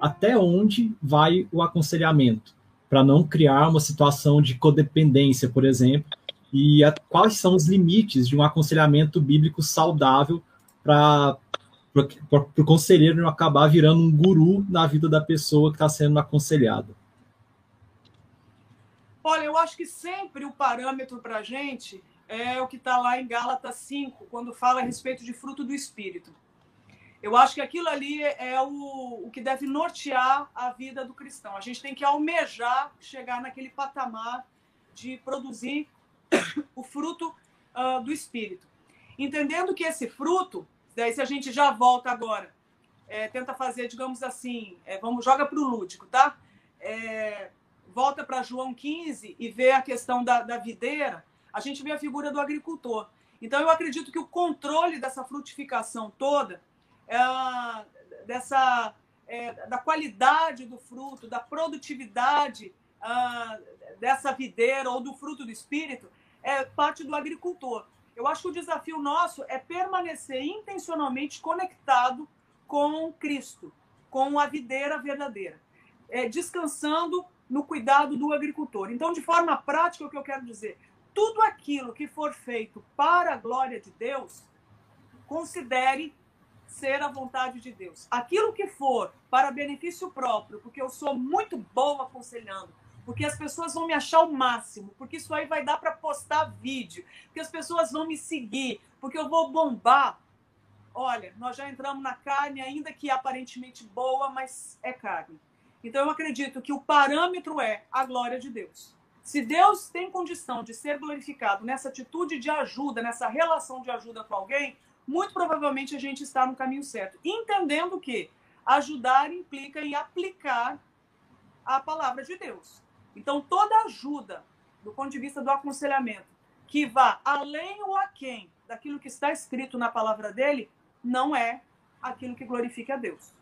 até onde vai o aconselhamento, para não criar uma situação de codependência, por exemplo, e a, quais são os limites de um aconselhamento bíblico saudável para o conselheiro não acabar virando um guru na vida da pessoa que está sendo aconselhada. Olha, eu acho que sempre o parâmetro para a gente é o que está lá em Gálatas 5, quando fala a respeito de fruto do Espírito. Eu acho que aquilo ali é o, o que deve nortear a vida do cristão. A gente tem que almejar chegar naquele patamar de produzir o fruto uh, do Espírito. Entendendo que esse fruto, daí se a gente já volta agora, é, tenta fazer, digamos assim, é, vamos joga para o lúdico, tá? É, volta para João 15 e vê a questão da, da videira, a gente vê a figura do agricultor. Então eu acredito que o controle dessa frutificação toda é, dessa, é, da qualidade do fruto, da produtividade ah, dessa videira ou do fruto do espírito, é parte do agricultor. Eu acho que o desafio nosso é permanecer intencionalmente conectado com Cristo, com a videira verdadeira, é, descansando no cuidado do agricultor. Então, de forma prática, o que eu quero dizer, tudo aquilo que for feito para a glória de Deus, considere ser a vontade de Deus. Aquilo que for para benefício próprio, porque eu sou muito boa aconselhando, porque as pessoas vão me achar o máximo, porque isso aí vai dar para postar vídeo, porque as pessoas vão me seguir, porque eu vou bombar. Olha, nós já entramos na carne, ainda que aparentemente boa, mas é carne. Então eu acredito que o parâmetro é a glória de Deus. Se Deus tem condição de ser glorificado nessa atitude de ajuda, nessa relação de ajuda com alguém, muito provavelmente a gente está no caminho certo. Entendendo que ajudar implica em aplicar a palavra de Deus. Então, toda ajuda, do ponto de vista do aconselhamento, que vá além ou aquém daquilo que está escrito na palavra dele, não é aquilo que glorifica a Deus.